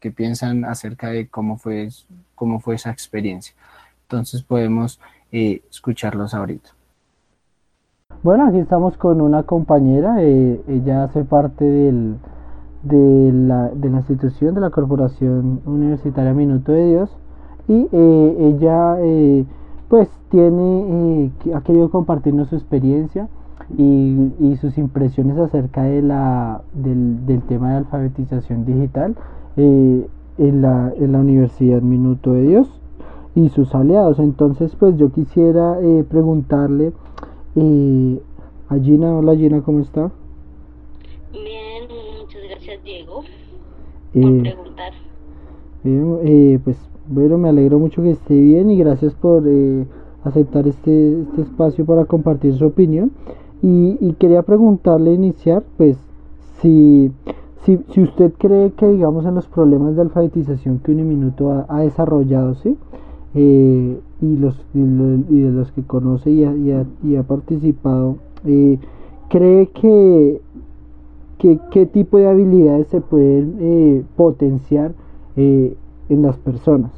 qué piensan acerca de cómo fue, cómo fue esa experiencia. Entonces podemos eh, escucharlos ahorita. Bueno, aquí estamos con una compañera, eh, ella hace parte del, de la, de la institución de la Corporación Universitaria Minuto de Dios y eh, ella eh, pues tiene eh, ha querido compartirnos su experiencia y, y, sus impresiones acerca de la, del, del tema de alfabetización digital en, la, en la Universidad Minuto de Dios y sus aliados entonces pues yo quisiera preguntarle a Gina, hola Gina, ¿cómo está? Diego, por eh, preguntar. Bien, eh, pues bueno, me alegro mucho que esté bien y gracias por eh, aceptar este, este espacio para compartir su opinión. Y, y quería preguntarle, iniciar, pues, si, si, si, usted cree que, digamos, en los problemas de alfabetización que Uniminuto ha, ha desarrollado, ¿sí? Eh, y, los, y, y, de los que conoce y ha, y ha, participado, eh, cree que ¿Qué, qué tipo de habilidades se pueden eh, potenciar eh, en las personas?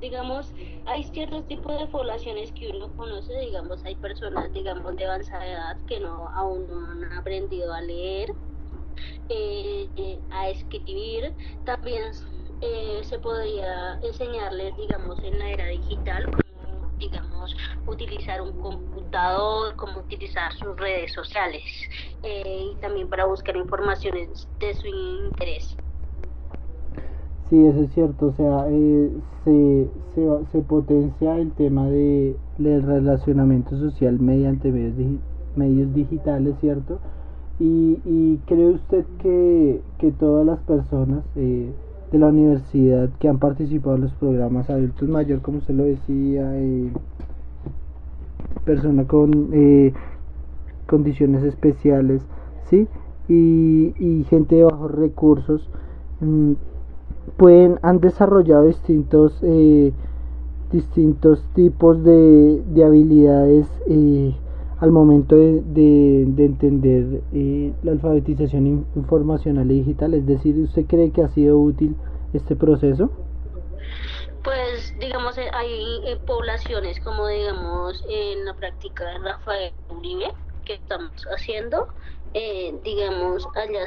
Digamos, hay ciertos tipos de poblaciones que uno conoce, digamos, hay personas, digamos, de avanzada edad que no aún no han aprendido a leer, eh, eh a escribir, también eh, se podría enseñarles, digamos, en la era digital, digamos, utilizar un computador, cómo utilizar sus redes sociales eh, y también para buscar informaciones de su interés. Sí, eso es cierto, o sea, eh, se, se, se, potencia el tema de, del relacionamiento social mediante medios, medios digitales, ¿cierto? Y, y cree usted que, que todas las personas eh, de la universidad que han participado en los programas adultos mayor, como usted lo decía, eh, persona con eh, condiciones especiales, ¿sí? Y, y, gente de bajos recursos, mm, pueden, han desarrollado distintos, eh, distintos tipos de, de habilidades eh, al momento de, de, de entender eh, la alfabetización informacional y digital? Es decir, ¿usted cree que ha sido útil este proceso? Pues digamos, eh, hay eh, poblaciones como digamos en la práctica de Rafael Uribe que estamos haciendo, eh, digamos, allá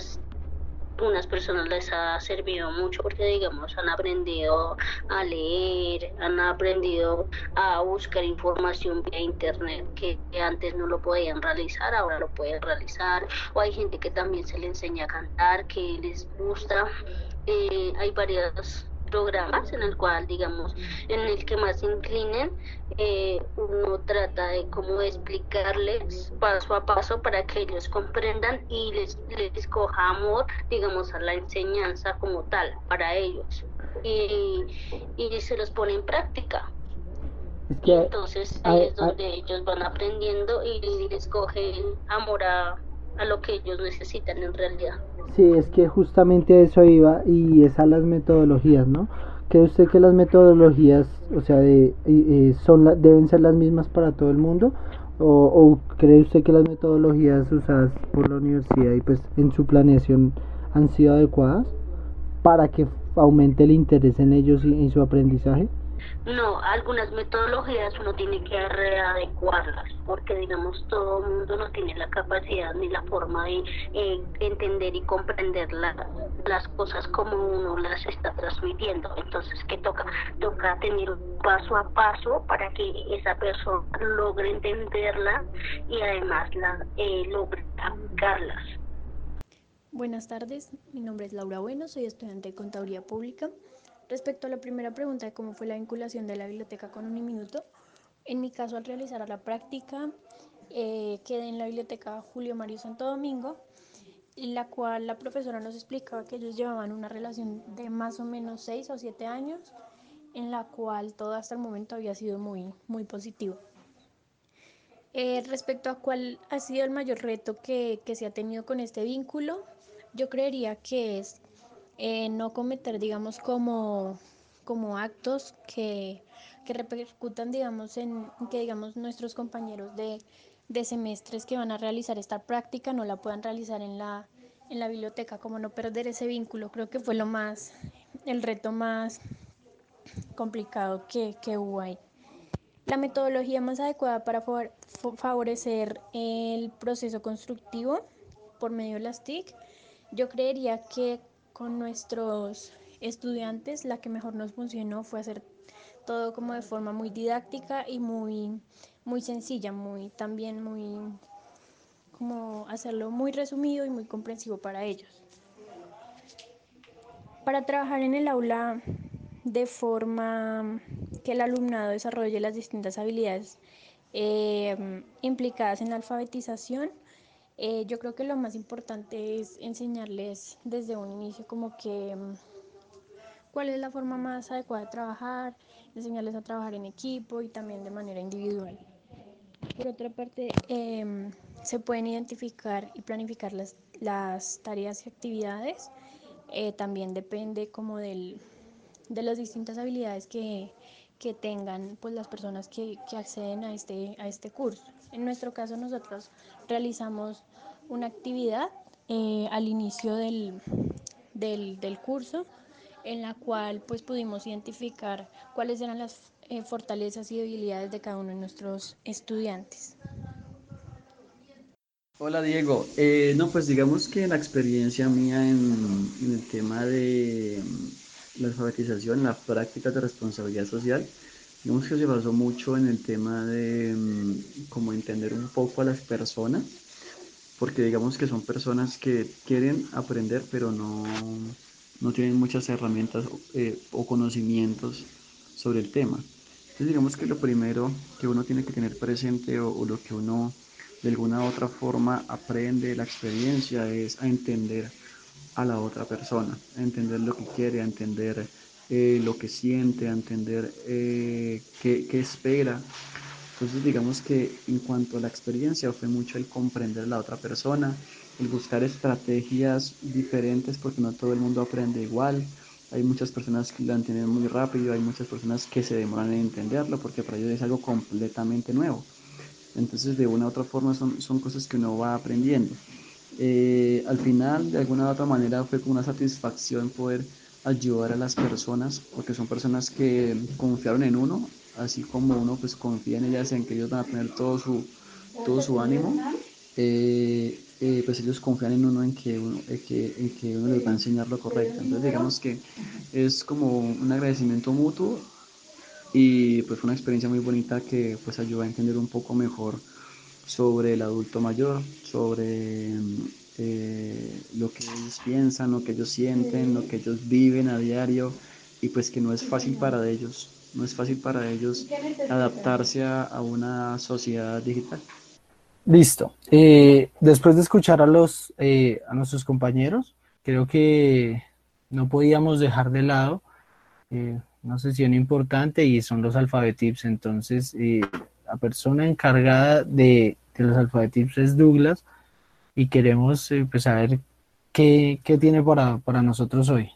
unas personas les ha servido mucho porque digamos han aprendido a leer, han aprendido a buscar información vía internet que antes no lo podían realizar, ahora lo pueden realizar, o hay gente que también se le enseña a cantar, que les gusta, eh, hay varias programas en el cual digamos en el que más se inclinen eh, uno trata de cómo explicarles paso a paso para que ellos comprendan y les, les coja amor digamos a la enseñanza como tal para ellos. Y, y se los pone en práctica. Y entonces ahí es donde ellos van aprendiendo y les cogen amor a, a lo que ellos necesitan en realidad Sí, es que justamente a eso iba y es a las metodologías, ¿no? ¿Cree usted que las metodologías, o sea, de, son deben ser las mismas para todo el mundo? O, ¿O cree usted que las metodologías usadas por la universidad y pues en su planeación han sido adecuadas para que aumente el interés en ellos y en su aprendizaje? No, algunas metodologías uno tiene que readecuarlas porque digamos todo el mundo no tiene la capacidad ni la forma de eh, entender y comprender las cosas como uno las está transmitiendo. Entonces, ¿qué toca? Toca tener paso a paso para que esa persona logre entenderla y además la, eh, logre aplicarlas. Buenas tardes, mi nombre es Laura Bueno, soy estudiante de Contaduría Pública. Respecto a la primera pregunta de cómo fue la vinculación de la biblioteca con Uniminuto, en mi caso al realizar la práctica eh, quedé en la biblioteca Julio Mario Santo Domingo, en la cual la profesora nos explicaba que ellos llevaban una relación de más o menos 6 o 7 años, en la cual todo hasta el momento había sido muy, muy positivo. Eh, respecto a cuál ha sido el mayor reto que, que se ha tenido con este vínculo, yo creería que es eh, no cometer, digamos, como, como actos que, que repercutan, digamos, en que, digamos, nuestros compañeros de, de semestres que van a realizar esta práctica no la puedan realizar en la, en la biblioteca, como no perder ese vínculo. Creo que fue lo más, el reto más complicado que, que hubo ahí. La metodología más adecuada para favorecer el proceso constructivo por medio de las TIC, yo creería que con nuestros estudiantes la que mejor nos funcionó fue hacer todo como de forma muy didáctica y muy, muy sencilla, muy también muy como hacerlo muy resumido y muy comprensivo para ellos. Para trabajar en el aula de forma que el alumnado desarrolle las distintas habilidades eh, implicadas en la alfabetización, eh, yo creo que lo más importante es enseñarles desde un inicio como que mm, cuál es la forma más adecuada de trabajar, enseñarles a trabajar en equipo y también de manera individual. Por otra parte, em, se pueden identificar y planificar las, las tareas y actividades. Eh, también depende como del, de las distintas habilidades que, que tengan pues, las personas que, que acceden a este, a este curso. En nuestro caso nosotros realizamos una actividad eh, al inicio del, del, del, curso en la cual pues pudimos identificar cuáles eran las eh, fortalezas y debilidades de cada uno de nuestros estudiantes. Hola Diego, eh, no pues digamos que la experiencia mía en, en el tema de la alfabetización, la práctica de responsabilidad social, digamos que se basó mucho en el tema de mm, como entender un poco a las personas, porque digamos que son personas que quieren aprender, pero no, no tienen muchas herramientas eh, o conocimientos sobre el tema. Entonces digamos que lo primero que uno tiene que tener presente o, lo que uno de alguna otra forma aprende de la experiencia es a entender a la otra persona, a entender lo que quiere, a entender eh, lo que siente, a entender eh, qué, qué, espera. Entonces digamos que en cuanto a la experiencia fue mucho el comprender a la otra persona, el buscar estrategias diferentes porque no todo el mundo aprende igual. Hay muchas personas que lo entienden muy rápido, hay muchas personas que se demoran en entenderlo porque para ellos es algo completamente nuevo. Entonces de una u otra forma son, son cosas que uno va aprendiendo. Eh, al final, de alguna u otra manera, fue como una satisfacción poder ayudar a las personas, porque son personas que confiaron en uno, así como uno pues confía en ellas, en que ellos van a tener todo su, todo su ánimo, eh, eh, pues ellos confían en uno en que uno, en que, en que uno les va a enseñar lo correcto. Entonces digamos que es como un agradecimiento mutuo y pues fue una experiencia muy bonita que pues ayudó a entender un poco mejor sobre el adulto mayor, sobre eh, lo que ellos piensan, lo que ellos sienten, lo que ellos viven a diario y pues que no es fácil para ellos, no es fácil para ellos adaptarse a, a una sociedad digital. Listo. Eh, después de escuchar a los eh, a nuestros compañeros, creo que no podíamos dejar de lado eh, una sesión importante y son los alfabetips. Entonces, eh, la persona encargada de, de los alfabetips es Douglas y queremos eh, pues, saber ¿qué, qué tiene para, para nosotros hoy?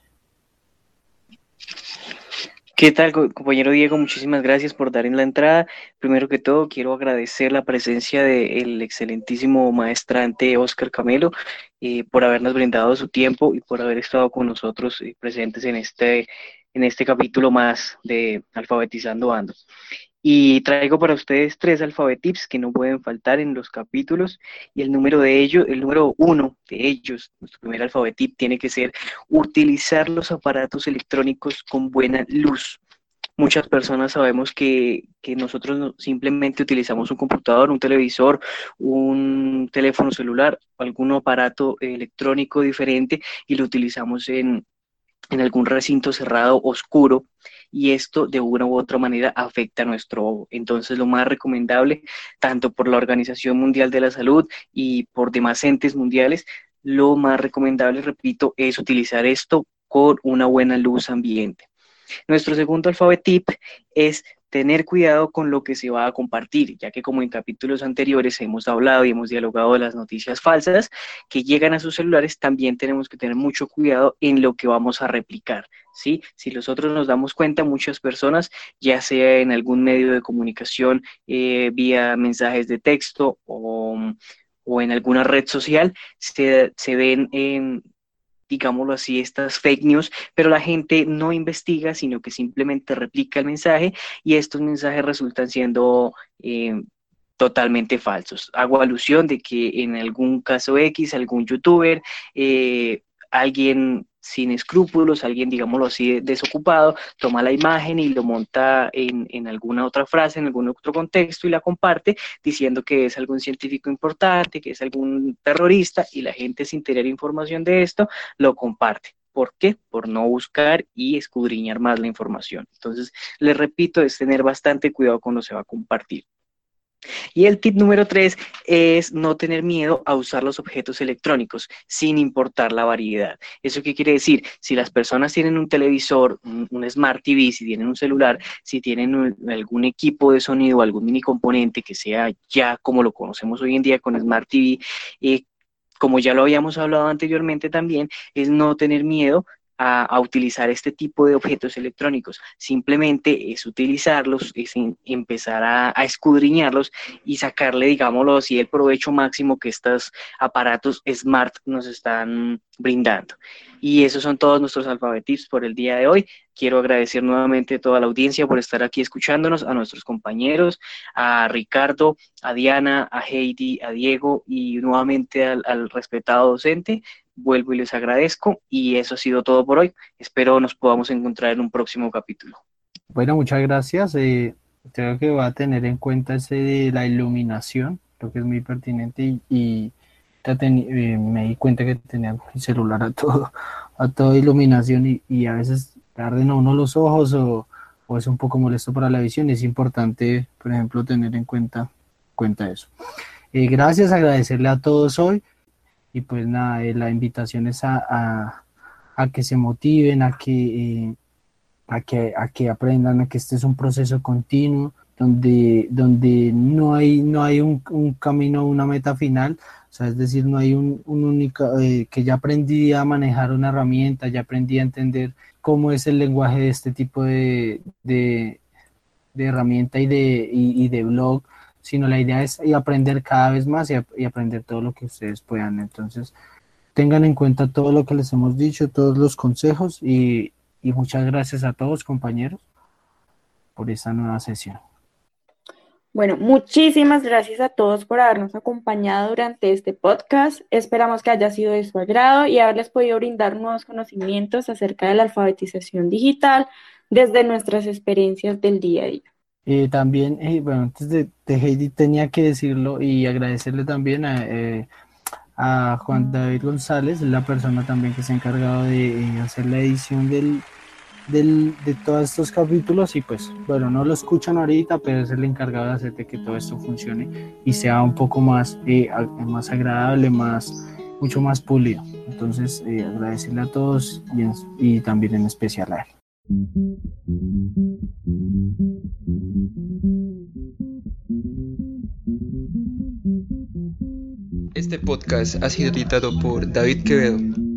¿Qué tal, compañero Diego? Muchísimas gracias por dar en la entrada. Primero que todo, quiero agradecer la presencia del excelentísimo maestrante Oscar Camelo eh, por habernos brindado su tiempo y por haber estado con nosotros eh, presentes en este, en este capítulo más de Alfabetizando Ando. Y traigo para ustedes tres alfabetips que no pueden faltar en los capítulos. Y el número de ellos, el número uno de ellos, nuestro primer alfabetip, tiene que ser utilizar los aparatos electrónicos con buena luz. Muchas personas sabemos que, que nosotros simplemente utilizamos un computador, un televisor, un teléfono celular, algún aparato electrónico diferente y lo utilizamos en, en algún recinto cerrado oscuro y esto de una u otra manera afecta a nuestro ojo. Entonces lo más recomendable, tanto por la Organización Mundial de la Salud y por demás entes mundiales, lo más recomendable, repito, es utilizar esto con una buena luz ambiente. Nuestro segundo alfabetip es tener cuidado con lo que se va a compartir, ya que como en capítulos anteriores hemos hablado y hemos dialogado de las noticias falsas que llegan a sus celulares, también tenemos que tener mucho cuidado en lo que vamos a replicar. ¿sí? Si nosotros nos damos cuenta, muchas personas, ya sea en algún medio de comunicación, eh, vía mensajes de texto o, en alguna red social, se, se ven en digámoslo así, estas fake news, pero la gente no investiga, sino que simplemente replica el mensaje y estos mensajes resultan siendo eh, totalmente falsos. Hago alusión de que en algún caso X, algún youtuber, eh, alguien sin escrúpulos, alguien, digámoslo así, desocupado, toma la imagen y lo monta en, alguna otra frase, en algún otro contexto y la comparte diciendo que es algún científico importante, que es algún terrorista y la gente sin tener información de esto lo comparte. ¿Por qué? Por no buscar y escudriñar más la información. Entonces, les repito, es tener bastante cuidado cuando se va a compartir. Y el tip número tres es no tener miedo a usar los objetos electrónicos sin importar la variedad. ¿Eso qué quiere decir? Si las personas tienen un televisor, un, Smart TV, si tienen un celular, si tienen algún equipo de sonido, algún mini componente que sea ya como lo conocemos hoy en día con Smart TV, eh, como ya lo habíamos hablado anteriormente también, es no tener miedo a, utilizar este tipo de objetos electrónicos. Simplemente es utilizarlos, es empezar a, escudriñarlos y sacarle, digámoslo así, el provecho máximo que estos aparatos smart nos están brindando. Y esos son todos nuestros alfabetips por el día de hoy. Quiero agradecer nuevamente a toda la audiencia por estar aquí escuchándonos, a nuestros compañeros, a Ricardo, a Diana, a Heidi, a Diego y nuevamente al respetado docente vuelvo y les agradezco y eso ha sido todo por hoy. Espero nos podamos encontrar en un próximo capítulo. Bueno, muchas gracias. Eh, creo que va a tener en cuenta ese la iluminación, creo que es muy pertinente y, eh, me di cuenta que tenía mi celular a todo, a toda iluminación y, a veces tarden a uno los ojos o, es un poco molesto para la visión. Es importante, por ejemplo, tener en cuenta, cuenta eso. Eh, gracias, agradecerle a todos hoy. Y pues nada, eh, la invitación es a, que se motiven, a que, eh, a, que, a que aprendan, a que este es un proceso continuo, donde, donde no hay, no hay un, un camino, una meta final, o sea, es decir, no hay un, un único, eh, que ya aprendí a manejar una herramienta, ya aprendí a entender cómo es el lenguaje de este tipo de, de, herramienta y de, y de blog, sino la idea es aprender cada vez más y, aprender todo lo que ustedes puedan. Entonces, tengan en cuenta todo lo que les hemos dicho, todos los consejos y, y muchas gracias a todos compañeros por esta nueva sesión. Bueno, muchísimas gracias a todos por habernos acompañado durante este podcast. Esperamos que haya sido de su agrado y haberles podido brindar nuevos conocimientos acerca de la alfabetización digital desde nuestras experiencias del día a día. Eh, también, eh, bueno, antes de, Heidi tenía que decirlo y agradecerle también a, eh, a Juan David González, la persona también que se ha encargado de hacer la edición del, del, de todos estos capítulos y pues bueno, no lo escuchan ahorita, pero es el encargado de hacer que todo esto funcione y sea un poco más, más agradable, más, mucho más pulido. Entonces, agradecerle a todos y, y también en especial a él. Este podcast ha sido editado por David Quevedo.